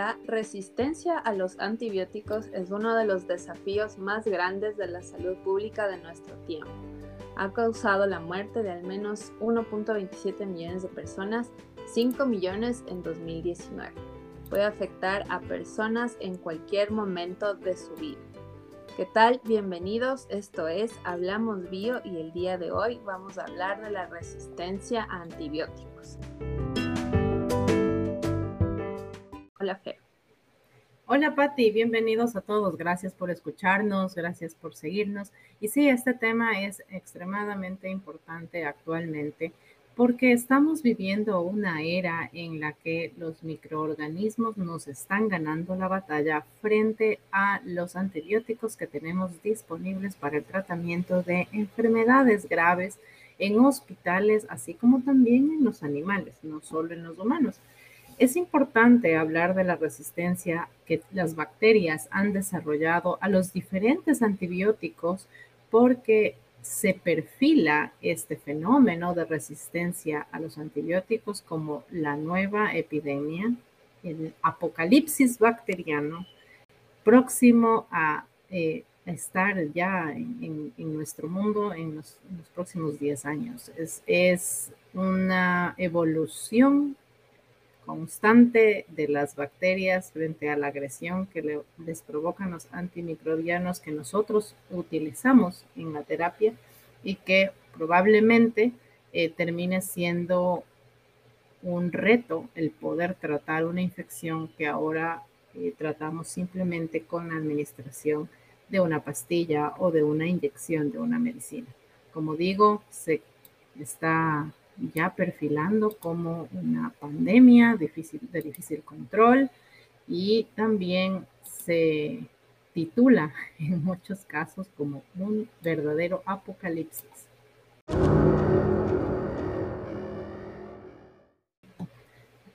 La resistencia a los antibióticos es uno de los desafíos más grandes de la salud pública de nuestro tiempo. Ha causado la muerte de al menos 1.27 millones de personas, 5 millones en 2019. Puede afectar a personas en cualquier momento de su vida. ¿Qué tal? Bienvenidos, esto es Hablamos Bio y el día de hoy vamos a hablar de la resistencia a antibióticos. Hola, Fer. Hola, Patti. Bienvenidos a todos. Gracias por escucharnos, gracias por seguirnos. Y sí, este tema es extremadamente importante actualmente porque estamos viviendo una era en la que los microorganismos nos están ganando la batalla frente a los antibióticos que tenemos disponibles para el tratamiento de enfermedades graves en hospitales, así como también en los animales, no solo en los humanos. Es importante hablar de la resistencia que las bacterias han desarrollado a los diferentes antibióticos porque se perfila este fenómeno de resistencia a los antibióticos como la nueva epidemia, el apocalipsis bacteriano, próximo a eh, estar ya en, nuestro mundo en los, próximos 10 años. Es, es una evolución constante de las bacterias frente a la agresión que les provocan los antimicrobianos que nosotros utilizamos en la terapia y que probablemente eh, termine siendo un reto el poder tratar una infección que ahora eh, tratamos simplemente con la administración de una pastilla o de una inyección de una medicina. Como digo, se está ya perfilando como una pandemia difícil, de difícil control y también se titula en muchos casos como un verdadero apocalipsis.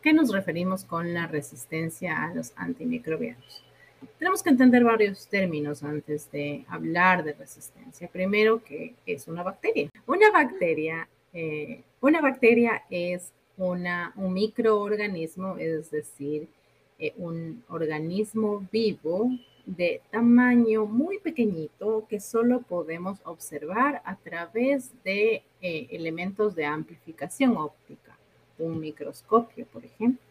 ¿Qué nos referimos con la resistencia a los antimicrobianos? Tenemos que entender varios términos antes de hablar de resistencia. Primero, ¿qué es una bacteria? Una bacteria eh, una bacteria es una, un microorganismo, es decir, eh, un organismo vivo de tamaño muy pequeñito que solo podemos observar a través de eh, elementos de amplificación óptica, un microscopio, por ejemplo.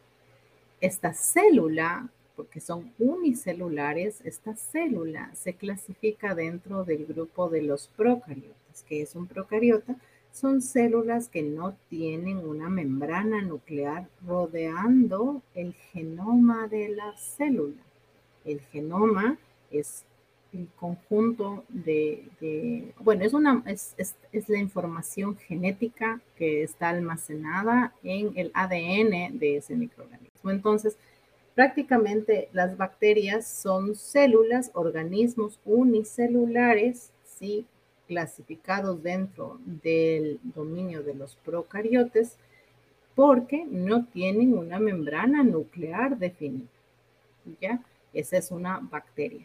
Esta célula, porque son unicelulares, esta célula se clasifica dentro del grupo de los procariotas. que es un procariota? Son células que no tienen una membrana nuclear rodeando el genoma de la célula. El genoma es el conjunto de, bueno, es, una, es, es, la información genética que está almacenada en el ADN de ese microorganismo. Entonces, prácticamente las bacterias son células, organismos unicelulares, ¿sí? Clasificados dentro del dominio de los procariotes porque no tienen una membrana nuclear definida. ¿Ya? Esa es una bacteria.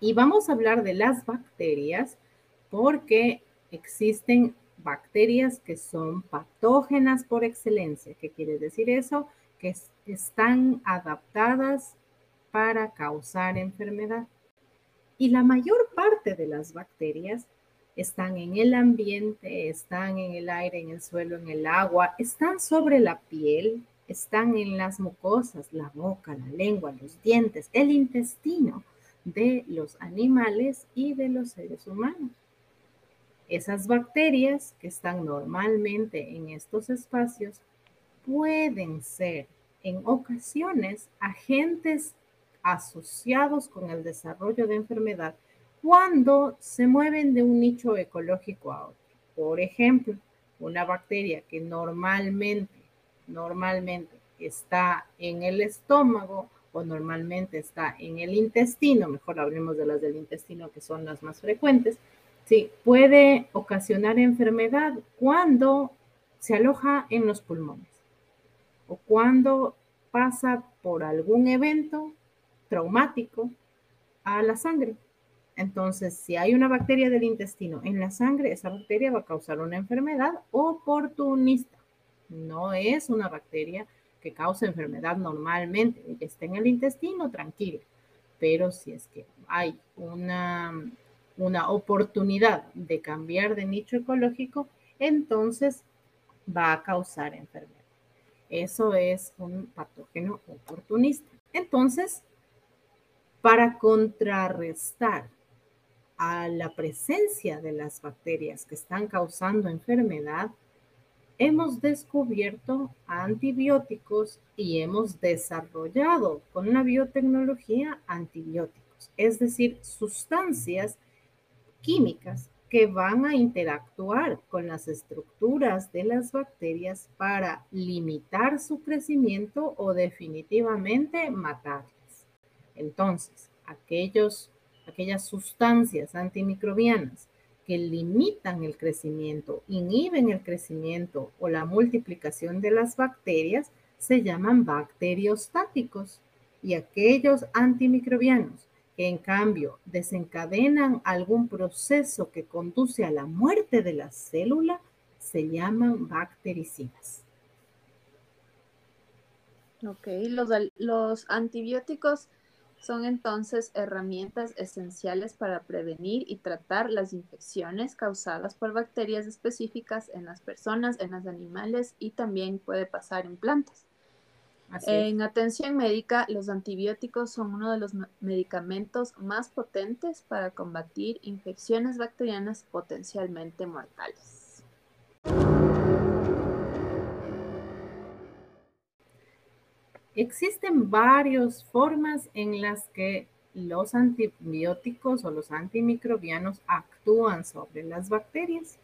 Y vamos a hablar de las bacterias porque existen bacterias que son patógenas por excelencia. ¿Qué quiere decir eso? Que están adaptadas para causar enfermedad. Y la mayor parte de las bacterias están en el ambiente, están en el aire, en el suelo, en el agua, están sobre la piel, están en las mucosas, la boca, la lengua, los dientes, el intestino de los animales y de los seres humanos. Esas bacterias que están normalmente en estos espacios pueden ser en ocasiones agentes asociados con el desarrollo de enfermedad cuando se mueven de un nicho ecológico a otro. Por ejemplo, una bacteria que normalmente, normalmente está en el estómago o normalmente está en el intestino, mejor hablemos de las del intestino que son las más frecuentes, sí, puede ocasionar enfermedad cuando se aloja en los pulmones o cuando pasa por algún evento traumático a la sangre. Entonces, si hay una bacteria del intestino en la sangre, esa bacteria va a causar una enfermedad oportunista. No es una bacteria que causa enfermedad normalmente, ella está en el intestino, tranquila. Pero si es que hay una, una oportunidad de cambiar de nicho ecológico, entonces va a causar enfermedad. Eso es un patógeno oportunista. Entonces, para contrarrestar a la presencia de las bacterias que están causando enfermedad, hemos descubierto antibióticos y hemos desarrollado con la biotecnología antibióticos, es decir, sustancias químicas que van a interactuar con las estructuras de las bacterias para limitar su crecimiento o definitivamente matarlas. Entonces, aquellos, aquellas sustancias antimicrobianas que limitan el crecimiento, inhiben el crecimiento o la multiplicación de las bacterias se llaman bacteriostáticos y aquellos antimicrobianos que en cambio desencadenan algún proceso que conduce a la muerte de la célula se llaman bactericidas. Ok, los, los antibióticos son entonces herramientas esenciales para prevenir y tratar las infecciones causadas por bacterias específicas en las personas, en los animales y también puede pasar en plantas. en atención médica, los antibióticos son uno de los medicamentos más potentes para combatir infecciones bacterianas potencialmente mortales. Existen varias formas en las que los antibióticos o los antimicrobianos actúan sobre las bacterias.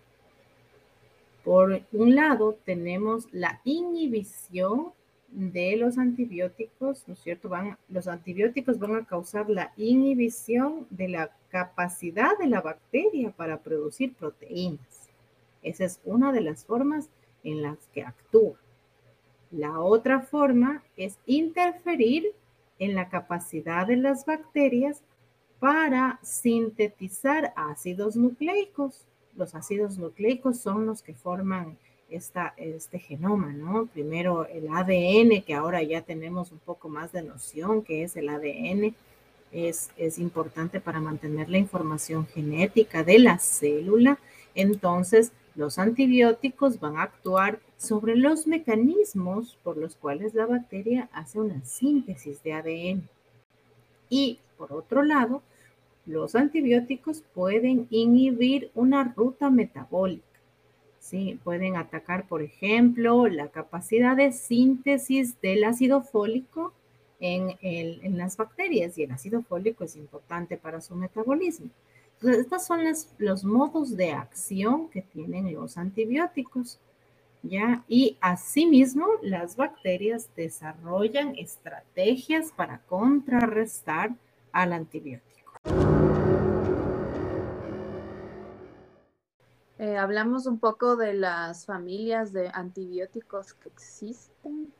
Por un lado, tenemos la inhibición de los antibióticos, ¿no es cierto? Los antibióticos van a causar la inhibición de la capacidad de la bacteria para producir proteínas. Esa es una de las formas en las que actúa. La otra forma es interferir en la capacidad de las bacterias para sintetizar ácidos nucleicos. Los ácidos nucleicos son los que forman esta, este genoma, ¿no? Primero el ADN, que ahora ya tenemos un poco más de noción que es el ADN, es, es importante para mantener la información genética de la célula. Entonces, los antibióticos van a actuar sobre los mecanismos por los cuales la bacteria hace una síntesis de ADN. Y por otro lado, los antibióticos pueden inhibir una ruta metabólica. ¿sí? Pueden atacar, por ejemplo, la capacidad de síntesis del ácido fólico en, en las bacterias y el ácido fólico es importante para su metabolismo. Estos son los modos de acción que tienen los antibióticos. ¿ya? Y asimismo, las bacterias desarrollan estrategias para contrarrestar al antibiótico. Eh, hablamos un poco de las familias de antibióticos que existen.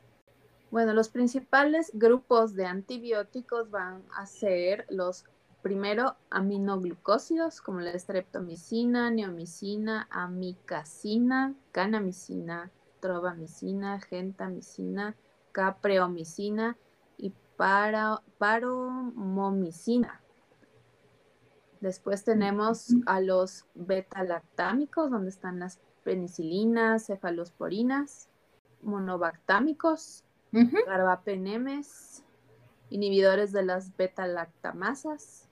Bueno, los principales grupos de antibióticos van a ser los primero aminoglucósidos como la streptomicina, neomicina, amicacina, canamicina, trobamicina, gentamicina, capreomicina y paromomicina. Después tenemos a los beta-lactámicos, donde están las penicilinas, cefalosporinas, monobactámicos, carbapenemes, inhibidores de las beta-lactamasas,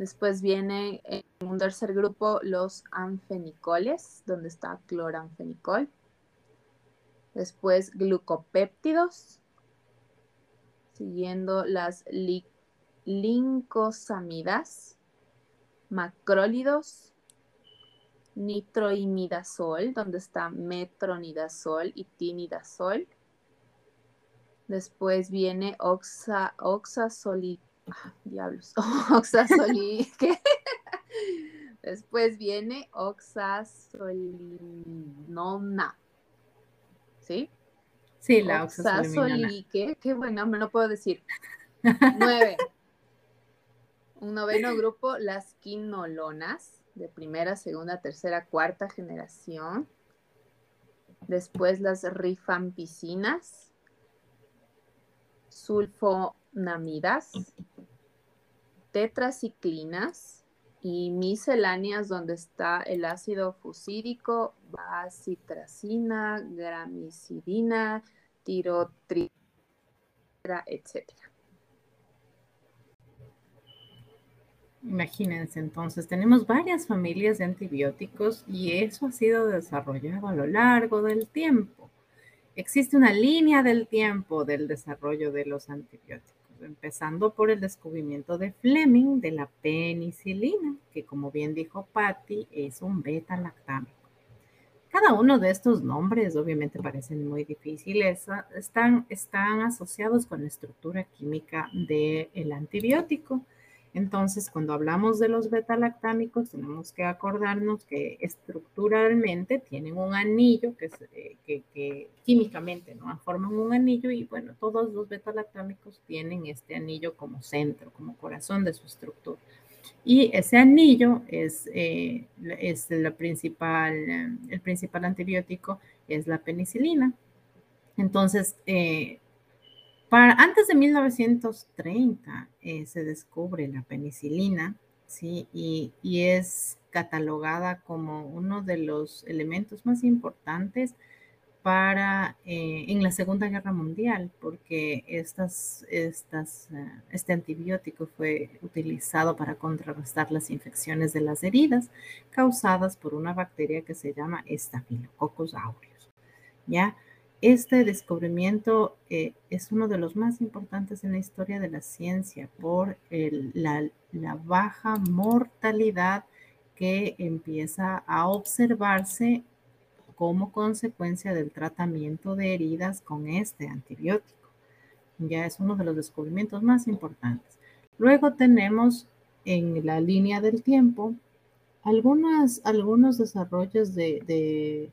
Después viene en un tercer grupo los anfenicoles, donde está cloranfenicol. Después glucopéptidos, siguiendo las lincosamidas, macrólidos, nitroimidazol, donde está metronidazol y tinidazol. Después viene oxa, diablos, ¿qué? Después viene oxasolinona. ¿Sí? Sí, la oxasolinona. ¿qué? Qué buen nombre, no puedo decir. Nueve. Un noveno grupo, las quinolonas, de primera, segunda, tercera, cuarta generación. Después las rifampicinas, sulfonamidas, tetraciclinas y misceláneas donde está el ácido fusídico, bacitracina, gramicidina, tirotrina, etc. Imagínense, entonces tenemos varias familias de antibióticos y eso ha sido desarrollado a lo largo del tiempo. Existe una línea del tiempo del desarrollo de los antibióticos, empezando por el descubrimiento de Fleming de la penicilina, que como bien dijo Patty, es un beta-lactámico. Cada uno de estos nombres obviamente parecen muy difíciles, están, están asociados con la estructura química del antibiótico. Entonces, cuando hablamos de los beta-lactámicos, tenemos que acordarnos que estructuralmente tienen un anillo, que, eh, químicamente ¿no? forman un anillo y bueno, todos los beta-lactámicos tienen este anillo como centro, como corazón de su estructura. Y ese anillo es, eh, es principal, el principal antibiótico, es la penicilina. Entonces, eh, antes de 1930 eh, se descubre la penicilina, ¿sí? Y, es catalogada como uno de los elementos más importantes para eh, en la Segunda Guerra Mundial, porque estas, estas, eh, este antibiótico fue utilizado para contrarrestar las infecciones de las heridas causadas por una bacteria que se llama Staphylococcus aureus. ¿Ya? Este descubrimiento eh, es uno de los más importantes en la historia de la ciencia por la, baja mortalidad que empieza a observarse como consecuencia del tratamiento de heridas con este antibiótico. Ya es uno de los descubrimientos más importantes. Luego tenemos en la línea del tiempo algunas, algunos desarrollos de de,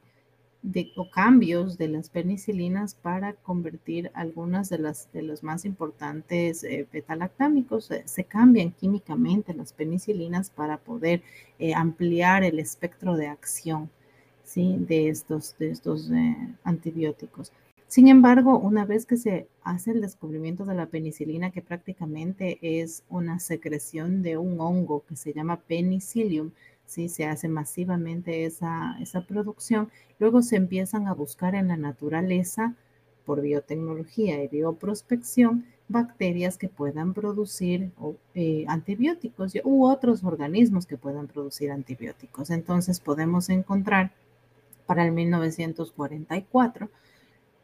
o cambios de las penicilinas para convertir algunas de las de los más importantes eh, betalactámicos. se cambian químicamente las penicilinas para poder eh, ampliar el espectro de acción ¿sí? de estos, de estos eh, antibióticos. Sin embargo, una vez que se hace el descubrimiento de la penicilina, que prácticamente es una secreción de un hongo que se llama penicillium, ¿sí? se hace masivamente esa, esa producción, luego se empiezan a buscar en la naturaleza, por biotecnología y bioprospección, bacterias que puedan producir eh, antibióticos u otros organismos que puedan producir antibióticos. Entonces podemos encontrar para el 1944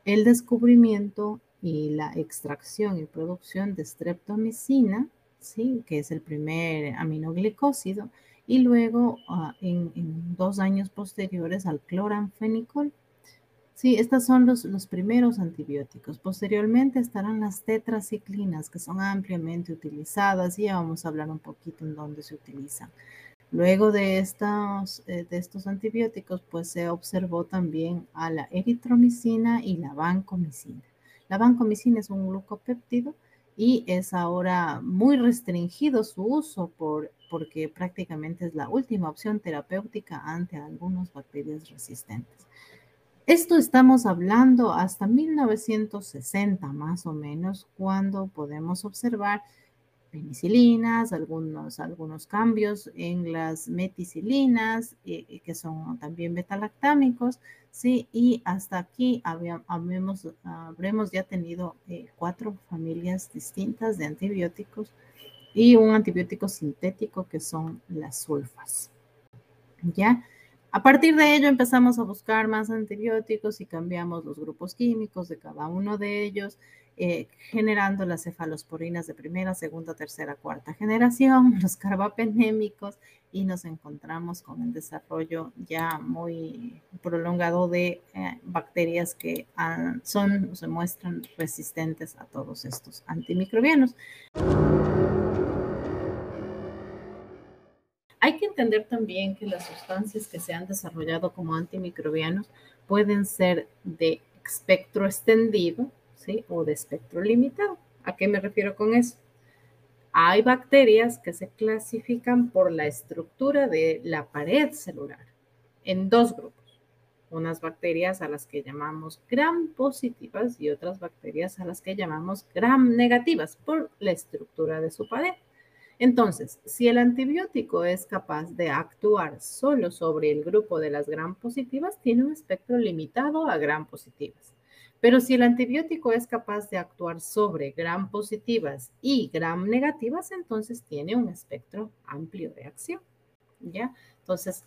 el descubrimiento y la extracción y producción de streptomicina, ¿sí? que es el primer aminoglicósido, y luego ah, en, dos años posteriores al cloranfenicol. Sí, estos son los, los primeros antibióticos. Posteriormente estarán las tetraciclinas, que son ampliamente utilizadas y ya vamos a hablar un poquito en dónde se utilizan. Luego de estos, eh, de estos antibióticos, pues se observó también a la eritromicina y la vancomicina. La vancomicina es un glucopéptido y es ahora muy restringido su uso por porque prácticamente es la última opción terapéutica ante algunas bacterias resistentes. Esto estamos hablando hasta 1960 más o menos, cuando podemos observar penicilinas, algunos, algunos cambios en las meticilinas, eh, que son también betalactámicos, ¿sí? Y hasta aquí habremos ya tenido eh, cuatro familias distintas de antibióticos y un antibiótico sintético que son las sulfas. ¿Ya? A partir de ello empezamos a buscar más antibióticos y cambiamos los grupos químicos de cada uno de ellos, eh, generando las cefalosporinas de primera, segunda, tercera, cuarta generación, los carbapenémicos, y nos encontramos con el desarrollo ya muy prolongado de eh, bacterias que ah, son o se muestran resistentes a todos estos antimicrobianos. Hay que entender también que las sustancias que se han desarrollado como antimicrobianos pueden ser de espectro extendido o de espectro limitado. ¿A qué me refiero con eso? Hay bacterias que se clasifican por la estructura de la pared celular en dos grupos. unas bacterias a las que llamamos gram positivas y otras bacterias a las que llamamos gram negativas por la estructura de su pared. Entonces, si el antibiótico es capaz de actuar solo sobre el grupo de las gram positivas, tiene un espectro limitado a gram positivas. Pero si el antibiótico es capaz de actuar sobre gram positivas y gram negativas, entonces tiene un espectro amplio de acción. ¿Ya? Entonces,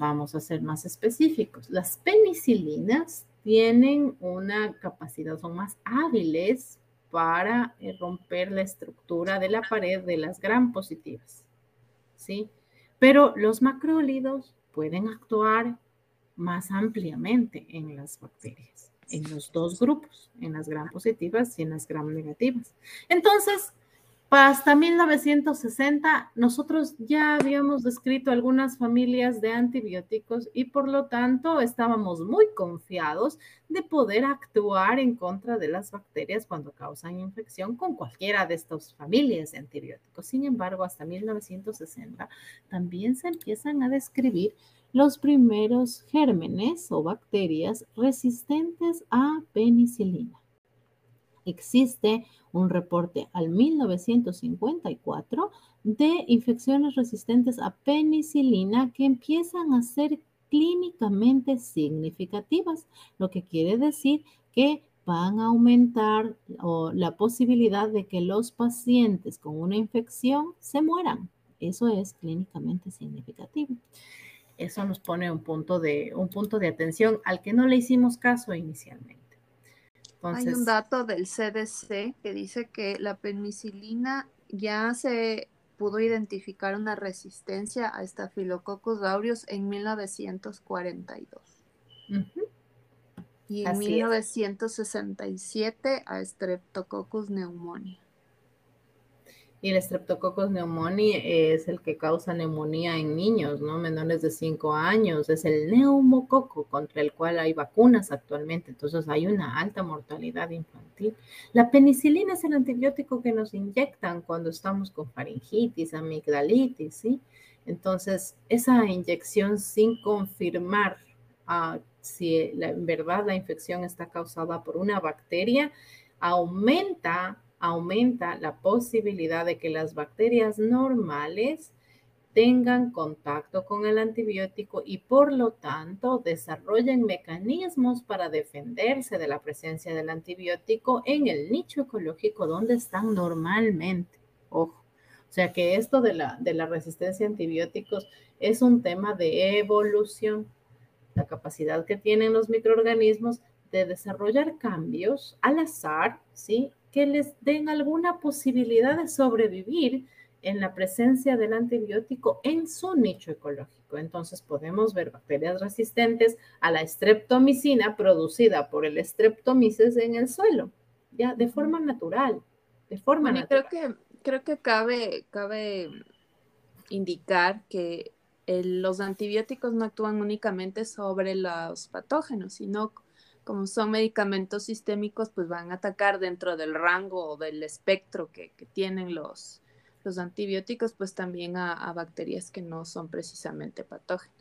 Vamos a ser más específicos. Las penicilinas tienen una capacidad, son más hábiles para eh, romper la estructura de la pared de las gram positivas. ¿Sí? Pero los macrólidos pueden actuar más ampliamente en las bacterias, en los dos grupos, en las gram positivas y en las gram negativas. Entonces, hasta 1960 nosotros ya habíamos descrito algunas familias de antibióticos y por lo tanto estábamos muy confiados de poder actuar en contra de las bacterias cuando causan infección con cualquiera de estas familias de antibióticos. Sin embargo, hasta 1960 también se empiezan a describir los primeros gérmenes o bacterias resistentes a penicilina. Existe un reporte al 1954 de infecciones resistentes a penicilina que empiezan a ser clínicamente significativas, lo que quiere decir que van a aumentar la posibilidad de que los pacientes con una infección se mueran. Eso es clínicamente significativo. Eso nos pone un punto de, un punto de atención al que no le hicimos caso inicialmente. Hay un dato del CDC que dice que la penicilina ya se pudo identificar una resistencia a Staphylococcus aureus en 1942. Y en 1967 a Streptococcus pneumoniae. Y el Streptococcus pneumoniae es el que causa neumonía en niños, ¿no? Menores de 5 años. Es el neumococo contra el cual hay vacunas actualmente. Entonces hay una alta mortalidad infantil. La penicilina es el antibiótico que nos inyectan cuando estamos con faringitis, amigdalitis, ¿sí? Entonces, esa inyección sin confirmar ah, si en verdad la infección está causada por una bacteria, aumenta aumenta la posibilidad de que las bacterias normales tengan contacto con el antibiótico y por lo tanto desarrollen mecanismos para defenderse de la presencia del antibiótico en el nicho ecológico donde están normalmente. Ojo. O sea que esto de la, de la resistencia a antibióticos es un tema de evolución, la capacidad que tienen los microorganismos de desarrollar cambios al azar, ¿sí? Que les den alguna posibilidad de sobrevivir en la presencia del antibiótico en su nicho ecológico. Entonces podemos ver bacterias resistentes a la streptomicina producida por el streptomices en el suelo, ya de forma natural, de forma natural. Creo que, creo que cabe, cabe indicar que los antibióticos no actúan únicamente sobre los patógenos, sino como son medicamentos sistémicos, pues van a atacar dentro del rango o del espectro que, tienen los, los antibióticos, pues también a, bacterias que no son precisamente patógenas.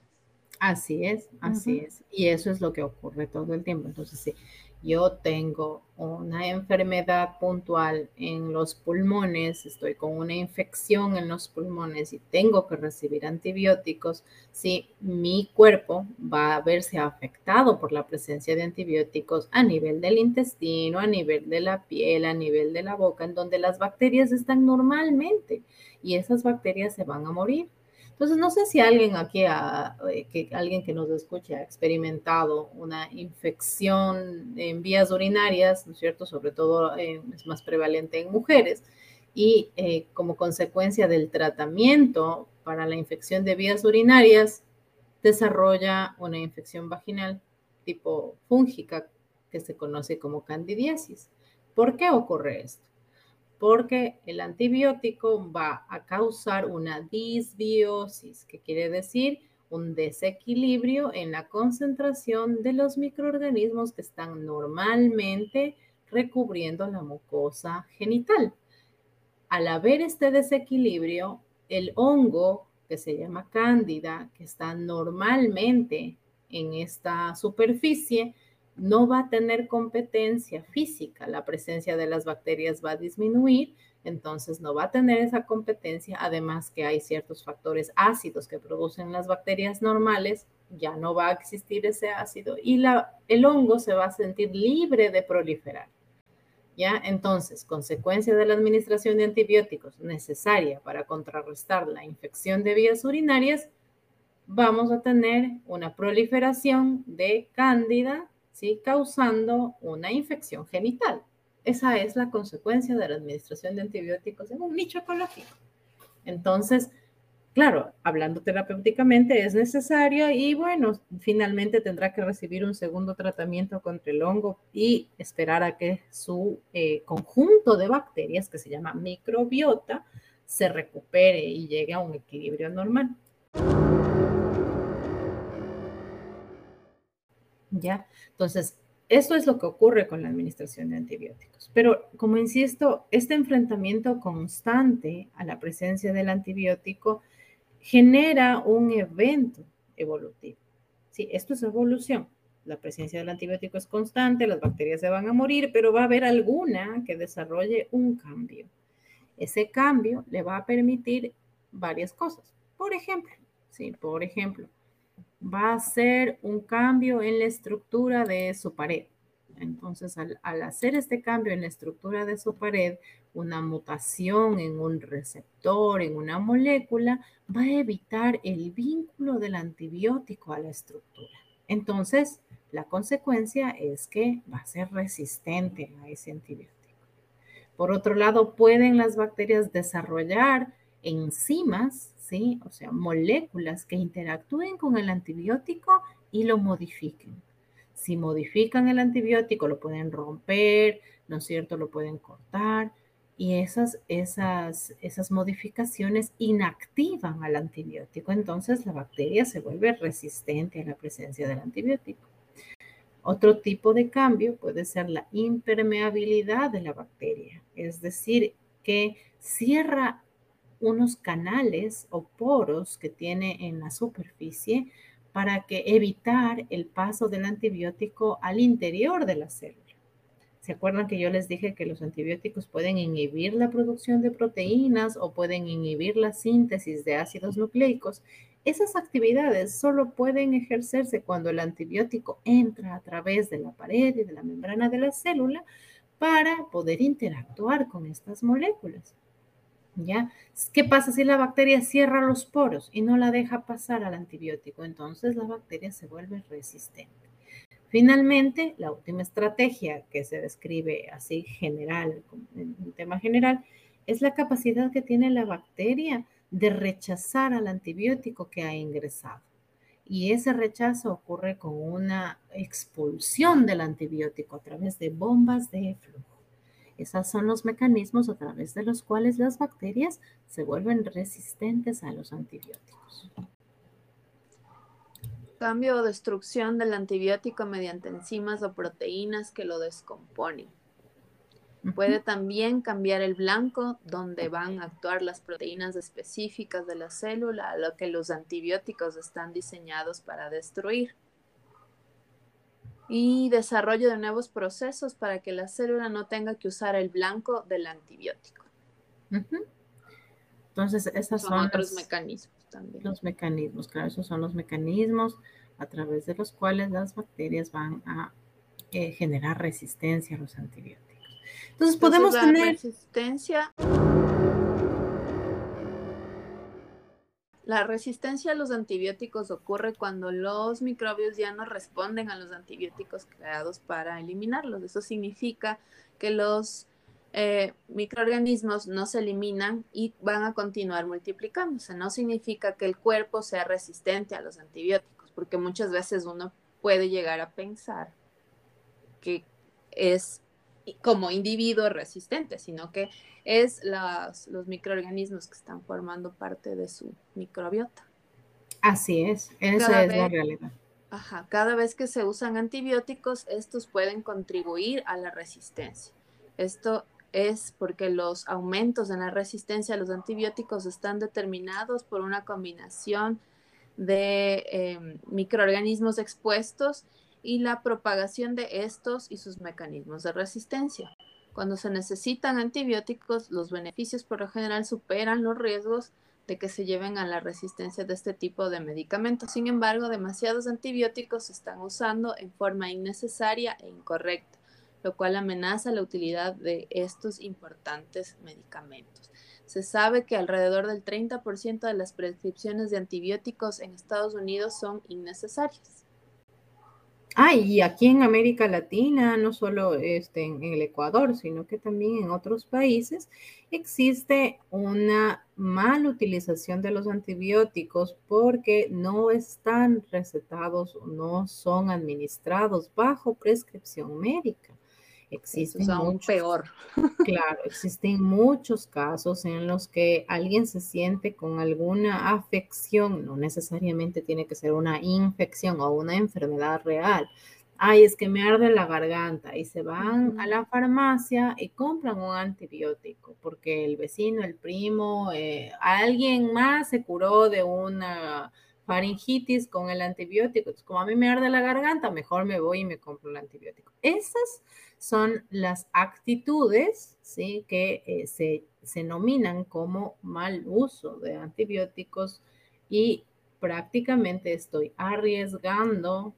Así es, así es. Y eso es lo que ocurre todo el tiempo. Entonces, sí, yo tengo una enfermedad puntual en los pulmones, estoy con una infección en los pulmones y tengo que recibir antibióticos, si mi cuerpo va a verse afectado por la presencia de antibióticos a nivel del intestino, a nivel de la piel, a nivel de la boca, en donde las bacterias están normalmente y esas bacterias se van a morir. Entonces, no sé si alguien aquí, eh, que, alguien que nos escuche ha experimentado una infección en vías urinarias, ¿no es cierto? Sobre todo eh, es más prevalente en mujeres. Y eh, como consecuencia del tratamiento para la infección de vías urinarias, desarrolla una infección vaginal tipo fúngica que se conoce como candidiasis. ¿Por qué ocurre esto? Porque el antibiótico va a causar una disbiosis, que quiere decir un desequilibrio en la concentración de los microorganismos que están normalmente recubriendo la mucosa genital. Al haber este desequilibrio, el hongo que se llama cándida, que está normalmente en esta superficie, no va a tener competencia física, la presencia de las bacterias va a disminuir, entonces no va a tener esa competencia, además que hay ciertos factores ácidos que producen las bacterias normales, ya no va a existir ese ácido y la, el hongo se va a sentir libre de proliferar. ¿Ya? Entonces, consecuencia de la administración de antibióticos necesaria para contrarrestar la infección de vías urinarias, vamos a tener una proliferación de cándida, causando una infección genital. Esa es la consecuencia de la administración de antibióticos en un nicho ecológico. Entonces, claro, hablando terapéuticamente es necesario y bueno, finalmente tendrá que recibir un segundo tratamiento contra el hongo y esperar a que su eh, conjunto de bacterias, que se llama microbiota, se recupere y llegue a un equilibrio normal. ¿Ya? Entonces, eso es lo que ocurre con la administración de antibióticos. Pero, como insisto, este enfrentamiento constante a la presencia del antibiótico genera un evento evolutivo. Sí, esto es evolución. La presencia del antibiótico es constante, las bacterias se van a morir, pero va a haber alguna que desarrolle un cambio. Ese cambio le va a permitir varias cosas. Por ejemplo, sí, por ejemplo, va a ser un cambio en la estructura de su pared. Entonces, al, hacer este cambio en la estructura de su pared, una mutación en un receptor, en una molécula, va a evitar el vínculo del antibiótico a la estructura. Entonces, la consecuencia es que va a ser resistente a ese antibiótico. Por otro lado, pueden las bacterias desarrollar enzimas ¿sí? O sea, moléculas que interactúen con el antibiótico y lo modifiquen. Si modifican el antibiótico, lo pueden romper, ¿no es cierto? Lo pueden cortar y esas, esas, esas modificaciones inactivan al antibiótico. Entonces la bacteria se vuelve resistente a la presencia del antibiótico. Otro tipo de cambio puede ser la impermeabilidad de la bacteria, es decir, que cierra unos canales o poros que tiene en la superficie para que evitar el paso del antibiótico al interior de la célula. ¿Se acuerdan que yo les dije que los antibióticos pueden inhibir la producción de proteínas o pueden inhibir la síntesis de ácidos nucleicos? Esas actividades solo pueden ejercerse cuando el antibiótico entra a través de la pared y de la membrana de la célula para poder interactuar con estas moléculas. ¿Ya? ¿Qué pasa si la bacteria cierra los poros y no la deja pasar al antibiótico? Entonces la bacteria se vuelve resistente. Finalmente, la última estrategia que se describe así general, en un tema general, es la capacidad que tiene la bacteria de rechazar al antibiótico que ha ingresado. Y ese rechazo ocurre con una expulsión del antibiótico a través de bombas de flujo. Esos son los mecanismos a través de los cuales las bacterias se vuelven resistentes a los antibióticos. Cambio o destrucción del antibiótico mediante enzimas o proteínas que lo descomponen. Puede también cambiar el blanco donde van a actuar las proteínas específicas de la célula, a lo que los antibióticos están diseñados para destruir y desarrollo de nuevos procesos para que la célula no tenga que usar el blanco del antibiótico. Entonces, esos son, otros mecanismos también. Los mecanismos, claro, esos son los mecanismos a través de los cuales las bacterias van a eh, generar resistencia a los antibióticos. Entonces, podemos tener resistencia. La resistencia a los antibióticos ocurre cuando los microbios ya no responden a los antibióticos creados para eliminarlos. Eso significa que los eh, microorganismos no se eliminan y van a continuar multiplicándose. No significa que el cuerpo sea resistente a los antibióticos, porque muchas veces uno puede llegar a pensar que es como individuo resistente, sino que es los microorganismos que están formando parte de su microbiota. Así es, esa es la realidad. Ajá, cada vez que se usan antibióticos, estos pueden contribuir a la resistencia. Esto es porque los aumentos en la resistencia a los antibióticos están determinados por una combinación de em, microorganismos expuestos y la propagación de estos y sus mecanismos de resistencia. Cuando se necesitan antibióticos, los beneficios por lo general superan los riesgos de que se lleven a la resistencia de este tipo de medicamentos. Sin embargo, demasiados antibióticos se están usando en forma innecesaria e incorrecta, lo cual amenaza la utilidad de estos importantes medicamentos. Se sabe que alrededor del 30% de las prescripciones de antibióticos en Estados Unidos son innecesarias. Ah, y aquí en América Latina, no solo este, en, el Ecuador, sino que también en otros países, existe una mala utilización de los antibióticos porque no están recetados no son administrados bajo prescripción médica. Existen muchos, peor. Claro, existen muchos casos en los que alguien se siente con alguna afección, no necesariamente tiene que ser una infección o una enfermedad real. Ay, es que me arde la garganta y se van a la farmacia y compran un antibiótico porque el vecino, el primo, eh, alguien más se curó de una faringitis con el antibiótico. como a mí me arde la garganta, mejor me voy y me compro el antibiótico. Esas son las actitudes ¿sí? que eh, se, se nominan como mal uso de antibióticos y prácticamente estoy arriesgando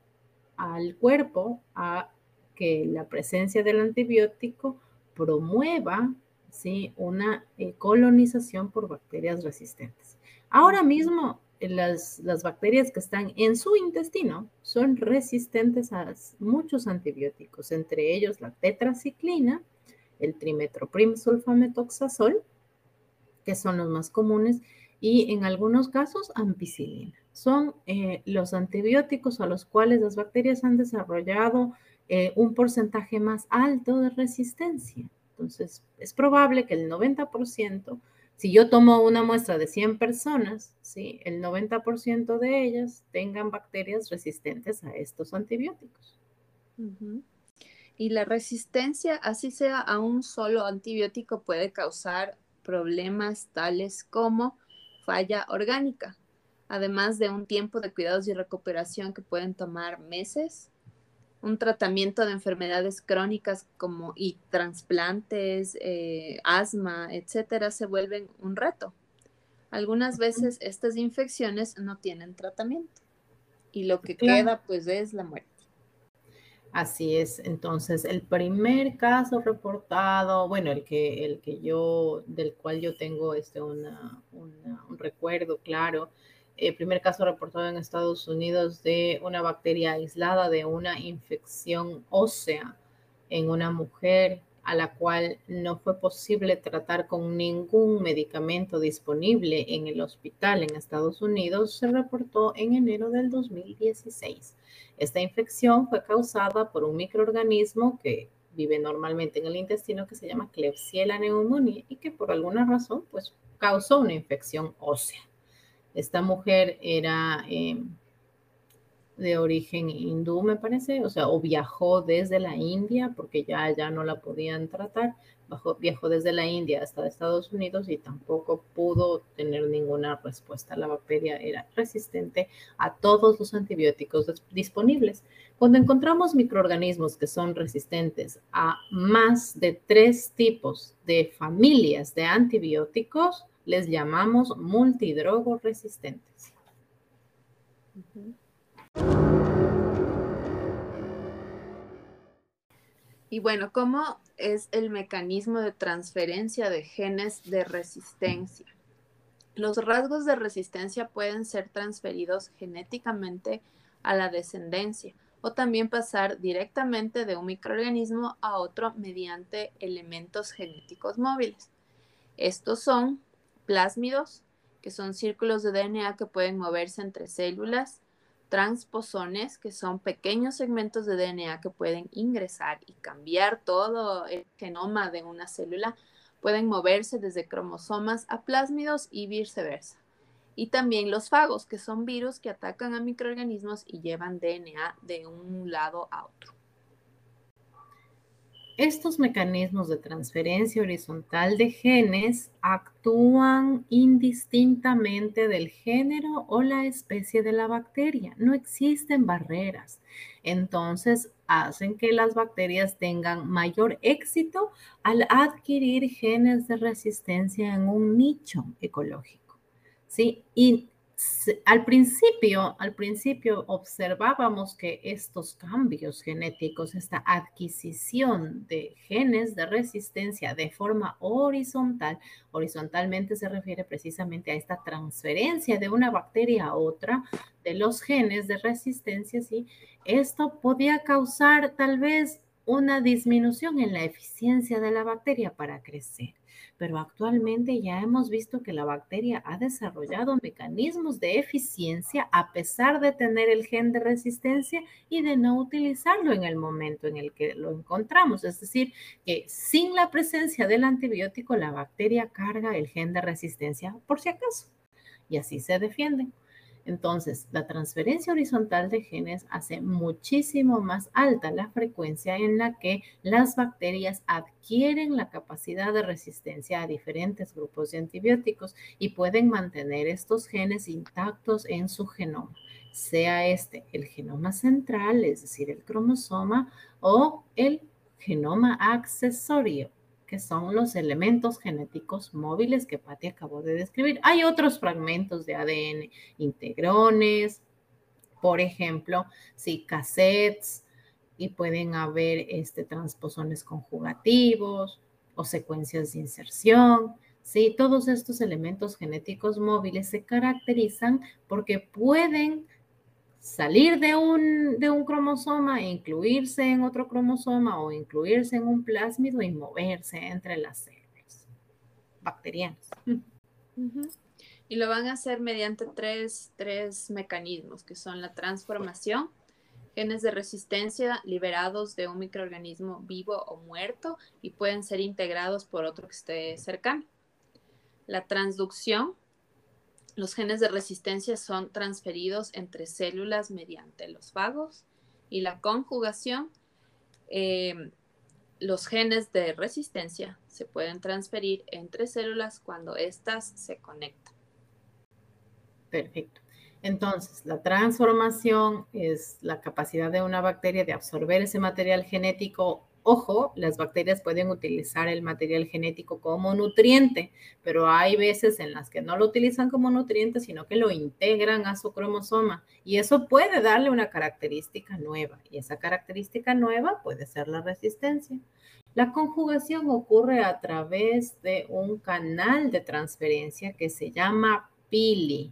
al cuerpo a que la presencia del antibiótico promueva ¿sí? una eh, colonización por bacterias resistentes. Ahora mismo las, bacterias que están en su intestino son resistentes a muchos antibióticos, entre ellos la tetraciclina, el trimetoprim sulfametoxazol, que son los más comunes, y en algunos casos ampicilina. Son eh, los antibióticos a los cuales las bacterias han desarrollado eh, un porcentaje más alto de resistencia. Entonces, es probable que el 90% si yo tomo una muestra de 100 personas, ¿sí? el 90% de ellas tengan bacterias resistentes a estos antibióticos. Y la resistencia, así sea a un solo antibiótico, puede causar problemas tales como falla orgánica, además de un tiempo de cuidados y recuperación que pueden tomar meses, un tratamiento de enfermedades crónicas como y trasplantes, eh, asma, etcétera, se vuelven un reto. Algunas veces estas infecciones no tienen tratamiento y lo que queda pues es la muerte. Así es, entonces el primer caso reportado, bueno, el que, el que yo, del cual yo tengo este, un recuerdo claro, el primer caso reportado en Estados Unidos de una bacteria aislada de una infección ósea en una mujer a la cual no fue posible tratar con ningún medicamento disponible en el hospital en Estados Unidos, se reportó en enero del 2016. Esta infección fue causada por un microorganismo que vive normalmente en el intestino que se llama Klebsiella pneumoniae y que por alguna razón pues causó una infección ósea. Esta mujer era eh, de origen hindú, me parece, o sea, o viajó desde la India porque ya, ya no la podían tratar, viajó desde la India hasta Estados Unidos y tampoco pudo tener ninguna respuesta. La bacteria era resistente a todos los antibióticos disponibles. Cuando encontramos microorganismos que son resistentes a más de tres tipos de familias de antibióticos, les llamamos multidrogo resistentes. Y bueno, ¿cómo es el mecanismo de transferencia de genes de resistencia? Los rasgos de resistencia pueden ser transferidos genéticamente a la descendencia o también pasar directamente de un microorganismo a otro mediante elementos genéticos móviles. Estos son plásmidos, que son círculos de DNA que pueden moverse entre células, transposones, que son pequeños segmentos de DNA que pueden ingresar y cambiar todo el genoma de una célula, pueden moverse desde cromosomas a plásmidos y viceversa. Y también los fagos, que son virus que atacan a microorganismos y llevan DNA de un lado a otro. Estos mecanismos de transferencia horizontal de genes actúan indistintamente del género o la especie de la bacteria. No existen barreras. Entonces, hacen que las bacterias tengan mayor éxito al adquirir genes de resistencia en un nicho ecológico. ¿sí? Al principio, al principio observábamos que estos cambios genéticos, esta adquisición de genes de resistencia de forma horizontal, horizontalmente se refiere precisamente a esta transferencia de una bacteria a otra de los genes de resistencia, ¿sí? Esto podía causar tal vez una disminución en la eficiencia de la bacteria para crecer pero actualmente ya hemos visto que la bacteria ha desarrollado mecanismos de eficiencia a pesar de tener el gen de resistencia y de no utilizarlo en el momento en el que lo encontramos. Es decir, que sin la presencia del antibiótico, la bacteria carga el gen de resistencia por si acaso y así se defienden. Entonces, la transferencia horizontal de genes hace muchísimo más alta la frecuencia en la que las bacterias adquieren la capacidad de resistencia a diferentes grupos de antibióticos y pueden mantener estos genes intactos en su genoma, sea este el genoma central, es decir, el cromosoma, o el genoma accesorio, que son los elementos genéticos móviles que Patti acabó de describir. Hay otros fragmentos de ADN, integrones, por ejemplo, sí, cassettes, y pueden haber este, transposones conjugativos o secuencias de inserción. Sí, todos estos elementos genéticos móviles se caracterizan porque pueden salir de un, de un cromosoma e incluirse en otro cromosoma o incluirse en un plásmido y moverse entre las células bacterianas. Y lo van a hacer mediante tres, tres mecanismos, que son la transformación, genes de resistencia liberados de un microorganismo vivo o muerto y pueden ser integrados por otro que esté cercano. La transducción, los genes de resistencia son transferidos entre células mediante los fagos y la conjugación. Eh, los genes de resistencia se pueden transferir entre células cuando éstas se conectan. Perfecto. Entonces, la transformación es la capacidad de una bacteria de absorber ese material genético Ojo, las bacterias pueden utilizar el material genético como nutriente, pero hay veces en las que no lo utilizan como nutriente, sino que lo integran a su cromosoma y eso puede darle una característica nueva y esa característica nueva puede ser la resistencia. La conjugación ocurre a través de un canal de transferencia que se llama pili.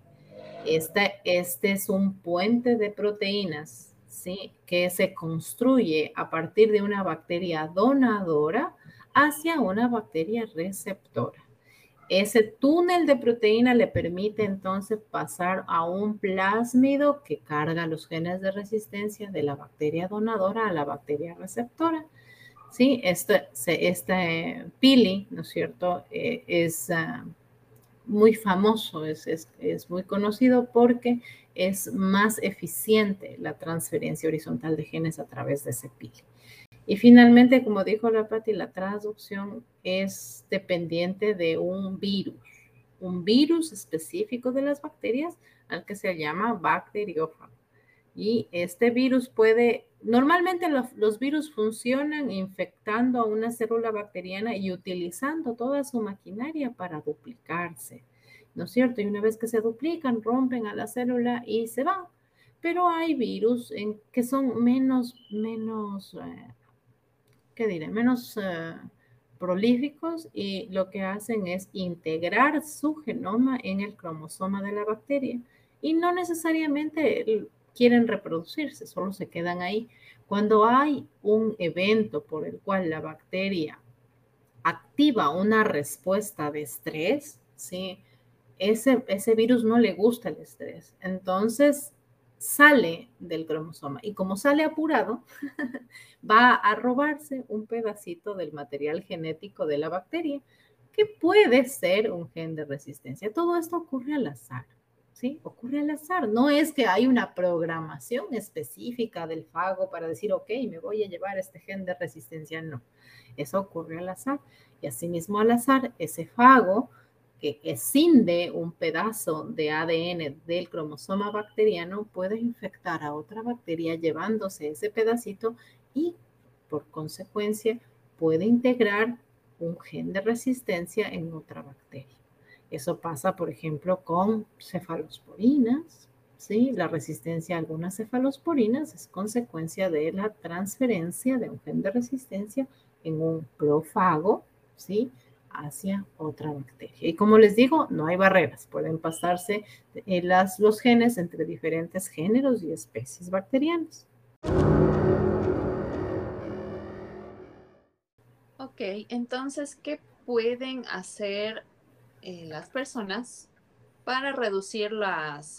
Este, este es un puente de proteínas que se construye a partir de una bacteria donadora hacia una bacteria receptora. Ese túnel de proteína le permite entonces pasar a un plásmido que carga los genes de resistencia de la bacteria donadora a la bacteria receptora. Sí, este, este pili, ¿no es cierto? Eh, es ah, muy famoso, es, es, muy conocido porque es más eficiente la transferencia horizontal de genes a través de ese pili. Y finalmente, como dijo la Patti, la traducción es dependiente de un virus, un virus específico de las bacterias al que se llama bacteriófago. Y este virus puede, normalmente los, virus funcionan infectando a una célula bacteriana y utilizando toda su maquinaria para duplicarse, ¿no es cierto? Y una vez que se duplican, rompen a la célula y se van. Pero hay virus en, que son menos, menos, eh, ¿qué diré? Menos eh, prolíficos y lo que hacen es integrar su genoma en el cromosoma de la bacteria y no necesariamente quieren reproducirse, solo se quedan ahí. Cuando hay un evento por el cual la bacteria activa una respuesta de estrés, ¿sí? ese, ese virus no le gusta el estrés. Entonces sale del cromosoma y como sale apurado, va a robarse un pedacito del material genético de la bacteria, que puede ser un gen de resistencia. Todo esto ocurre al azar. ¿Sí? Ocurre al azar. No es que hay una programación específica del fago para decir, ok, me voy a llevar este gen de resistencia. No, eso ocurre al azar. Y asimismo al azar, ese fago que escinde un pedazo de ADN del cromosoma bacteriano puede infectar a otra bacteria llevándose ese pedacito y por consecuencia puede integrar un gen de resistencia en otra bacteria. Eso pasa, por ejemplo, con cefalosporinas. ¿sí? La resistencia a algunas cefalosporinas es consecuencia de la transferencia de un gen de resistencia en un profago ¿sí? hacia otra bacteria. Y como les digo, no hay barreras. Pueden pasarse eh, los genes entre diferentes géneros y especies bacterianas. Ok, entonces, ¿qué pueden hacer eh, las personas para reducir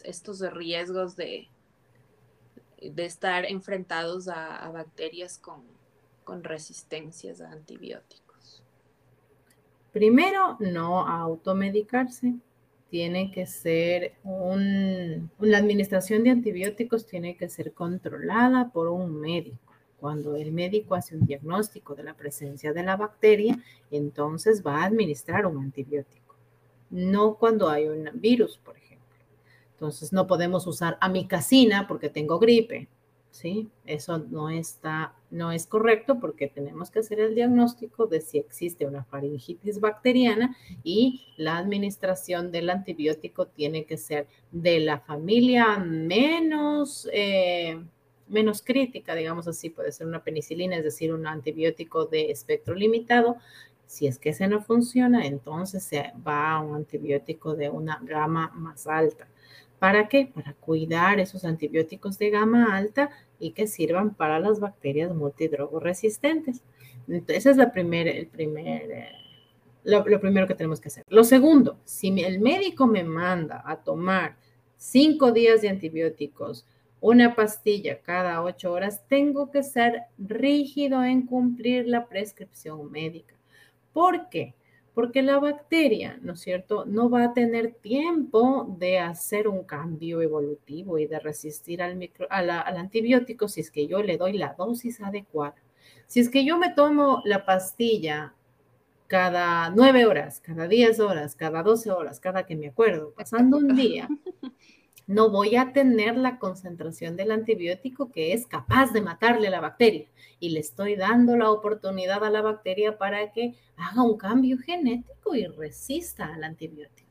estos riesgos de, de estar enfrentados a, bacterias con, con resistencias a antibióticos? Primero, no automedicarse. Tiene que ser un, la administración de antibióticos tiene que ser controlada por un médico. Cuando el médico hace un diagnóstico de la presencia de la bacteria, entonces va a administrar un antibiótico no cuando hay un virus, por ejemplo. Entonces, no podemos usar amicacina porque tengo gripe, ¿sí? Eso no está, no es correcto porque tenemos que hacer el diagnóstico de si existe una faringitis bacteriana y la administración del antibiótico tiene que ser de la familia menos... Eh, menos crítica, digamos así, puede ser una penicilina, es decir, un antibiótico de espectro limitado, si es que ese no funciona, entonces se va a un antibiótico de una gama más alta. ¿Para qué? Para cuidar esos antibióticos de gama alta y que sirvan para las bacterias multidrogoresistentes. Entonces, ese es la el primer, eh, lo, lo, primero que tenemos que hacer. Lo segundo, si el médico me manda a tomar cinco días de antibióticos, una pastilla cada ocho horas, tengo que ser rígido en cumplir la prescripción médica. ¿Por qué? Porque la bacteria, ¿no es cierto?, no va a tener tiempo de hacer un cambio evolutivo y de resistir al, micro, al antibiótico si es que yo le doy la dosis adecuada. Si es que yo me tomo la pastilla cada nueve horas, cada diez horas, cada doce horas, cada que me acuerdo, pasando un día, no voy a tener la concentración del antibiótico que es capaz de matarle a la bacteria. Y le estoy dando la oportunidad a la bacteria para que haga un cambio genético y resista al antibiótico.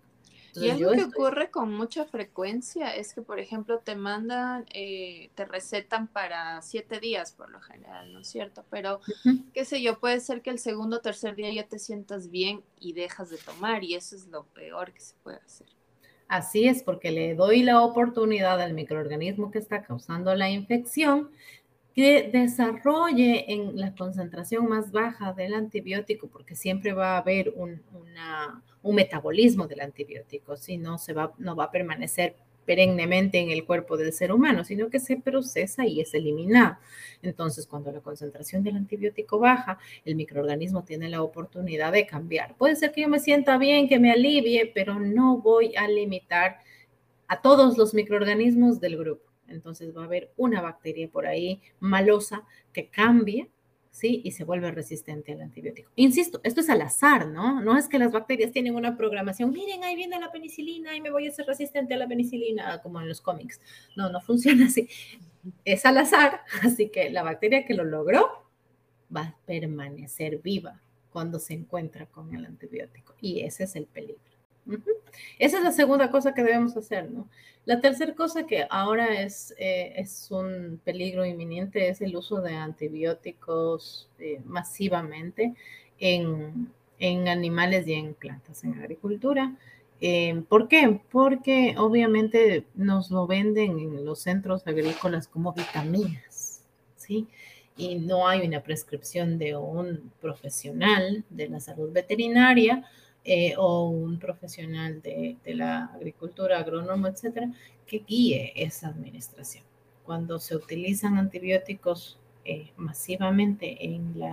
y algo que ocurre con mucha frecuencia es que, por ejemplo, te mandan, eh, te recetan para siete días por lo general, ¿no es cierto? Pero, qué sé yo, puede ser que el segundo o tercer día ya te sientas bien y dejas de tomar y eso es lo peor que se puede hacer. Así es, porque le doy la oportunidad al microorganismo que está causando la infección que desarrolle en la concentración más baja del antibiótico, porque siempre va a haber un, metabolismo del antibiótico, si no, se va, no va a permanecer perennemente en el cuerpo del ser humano, sino que se procesa y es eliminado. Entonces, cuando la concentración del antibiótico baja, el microorganismo tiene la oportunidad de cambiar. Puede ser que yo me sienta bien, que me alivie, pero no voy a limitar a todos los microorganismos del grupo. Entonces va a haber una bacteria por ahí malosa que cambie ¿sí? Y se vuelve resistente al antibiótico. Insisto, esto es al azar, ¿no? No es que las bacterias tienen una programación, miren, ahí viene la penicilina y me voy a ser resistente a la penicilina, como en los cómics. No, no funciona así. Es al azar, así que la bacteria que lo logró va a permanecer viva cuando se encuentra con el antibiótico. Y ese es el peligro. Esa es la segunda cosa que debemos hacer, ¿no? La tercera cosa que ahora es, eh, es un peligro inminente es el uso de antibióticos eh, masivamente en, en, animales y en plantas en agricultura. Eh, ¿Por qué? Porque obviamente nos lo venden en los centros agrícolas como vitaminas, ¿sí? Y no hay una prescripción de un profesional de la salud veterinaria eh, o un profesional de, la agricultura, agrónomo, etcétera, que guíe esa administración. Cuando se utilizan antibióticos eh, masivamente en,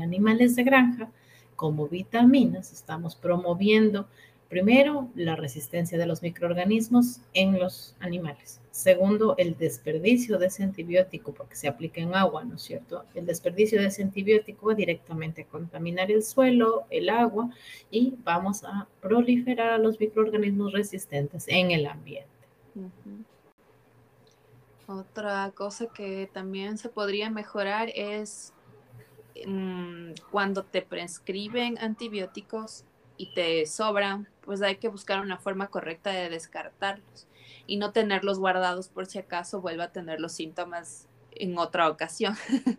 animales de granja, como vitaminas, estamos promoviendo Primero, la resistencia de los microorganismos en los animales. Segundo, el desperdicio de ese antibiótico, porque se aplica en agua, ¿no es cierto? El desperdicio de ese antibiótico va directamente a contaminar el suelo, el agua, y vamos a proliferar a los microorganismos resistentes en el ambiente. Otra cosa que también se podría mejorar es mm, cuando te prescriben antibióticos y te sobran, pues hay que buscar una forma correcta de descartarlos y no tenerlos guardados por si acaso vuelva a tener los síntomas en otra ocasión.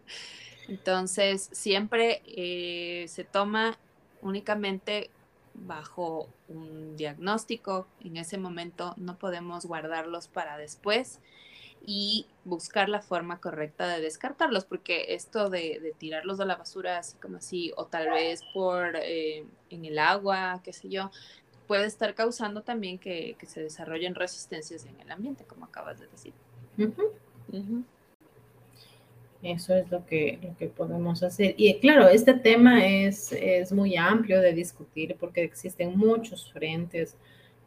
Entonces, siempre eh, se toma únicamente bajo un diagnóstico. En ese momento no podemos guardarlos para después y buscar la forma correcta de descartarlos, porque esto de, tirarlos a la basura así como así, o tal vez por eh, en el agua, qué sé yo, puede estar causando también que, se desarrollen resistencias en el ambiente, como acabas de decir. Eso es lo que, lo que podemos hacer. Y claro, este tema es, es muy amplio de discutir porque existen muchos frentes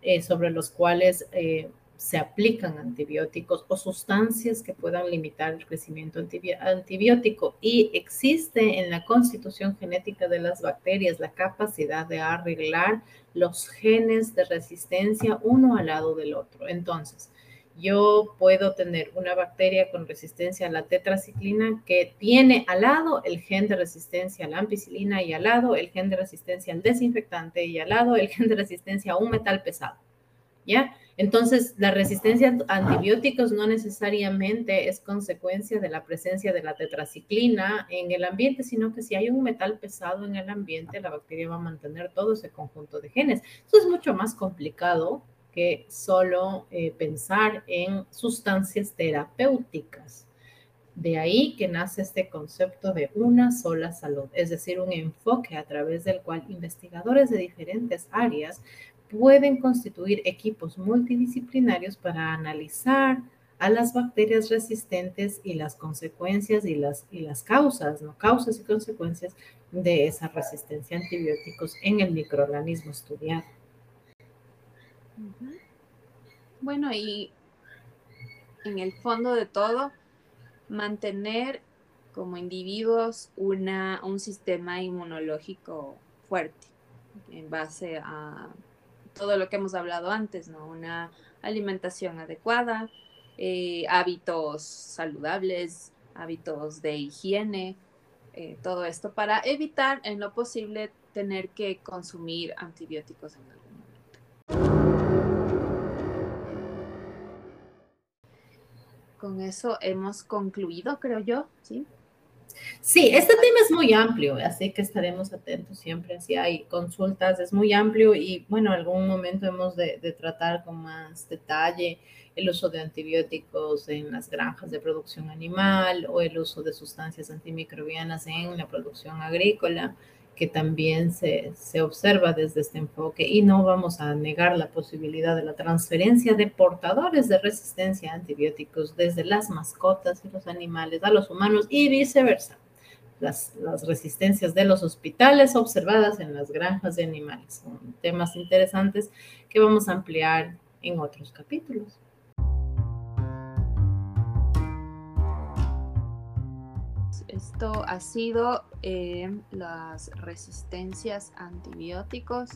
eh, sobre los cuales eh, se aplican antibióticos o sustancias que puedan limitar el crecimiento antibiótico y existe en la constitución genética de las bacterias la capacidad de arreglar los genes de resistencia uno al lado del otro. Entonces, yo puedo tener una bacteria con resistencia a la tetraciclina que tiene al lado el gen de resistencia a la ampicilina y al lado el gen de resistencia al desinfectante y al lado el gen de resistencia a un metal pesado. ¿Ya? Entonces, la resistencia a antibióticos no necesariamente es consecuencia de la presencia de la tetraciclina en el ambiente, sino que si hay un metal pesado en el ambiente, la bacteria va a mantener todo ese conjunto de genes. Eso es mucho más complicado que solo eh, pensar en sustancias terapéuticas. De ahí que nace este concepto de una sola salud, es decir, un enfoque a través del cual investigadores de diferentes áreas pueden constituir equipos multidisciplinarios para analizar a las bacterias resistentes y las consecuencias y las, y las causas, ¿no? Causas y consecuencias de esa resistencia a antibióticos en el microorganismo estudiado. Bueno, y en el fondo de todo, mantener como individuos una, un sistema inmunológico fuerte en base a todo lo que hemos hablado antes, ¿no? Una alimentación adecuada, eh, hábitos saludables, hábitos de higiene, eh, todo esto para evitar en lo posible tener que consumir antibióticos en algún momento. Con eso hemos concluido, creo yo, ¿sí? Sí, este tema es muy amplio, así que estaremos atentos siempre si hay consultas, es muy amplio y bueno, en algún momento hemos de, tratar con más detalle el uso de antibióticos en las granjas de producción animal o el uso de sustancias antimicrobianas en la producción agrícola, que también se, se observa desde este enfoque y no vamos a negar la posibilidad de la transferencia de portadores de resistencia a antibióticos desde las mascotas y los animales a los humanos y viceversa las, resistencias de los hospitales observadas en las granjas de animales. Son temas interesantes que vamos a ampliar en otros capítulos. Esto ha sido eh, las resistencias a antibióticos.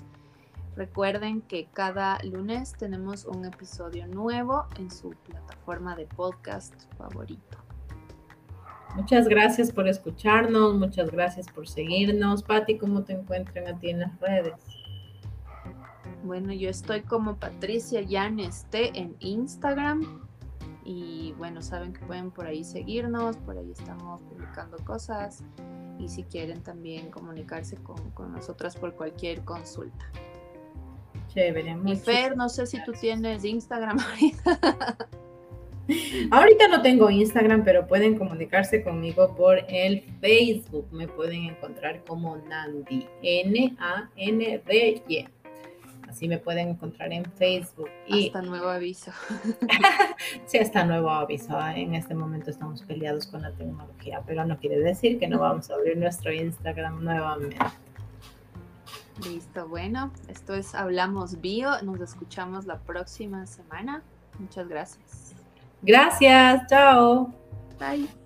Recuerden que cada lunes tenemos un episodio nuevo en su plataforma de podcast favorito. Muchas gracias por escucharnos, muchas gracias por seguirnos. Patti, ¿cómo te encuentran a ti en las redes? Bueno, yo estoy como Patricia Yaneste en Instagram. Y bueno, saben que pueden por ahí seguirnos, por ahí estamos publicando cosas. Y si quieren también comunicarse con, con nosotras por cualquier consulta. Chévere. Y Fer, no sé si tú tienes Instagram ahorita. Ahorita no tengo Instagram, pero pueden comunicarse conmigo por el Facebook. Me pueden encontrar como Nandi, N-A-N-D-Y. Así me pueden encontrar en Facebook. Y... Hasta nuevo aviso. sí, hasta nuevo aviso. En este momento estamos peleados con la tecnología, pero no quiere decir que no vamos a abrir nuestro Instagram nuevamente. Listo, bueno, esto es Hablamos Bio. Nos escuchamos la próxima semana. Muchas gracias. Gracias, chao. Bye.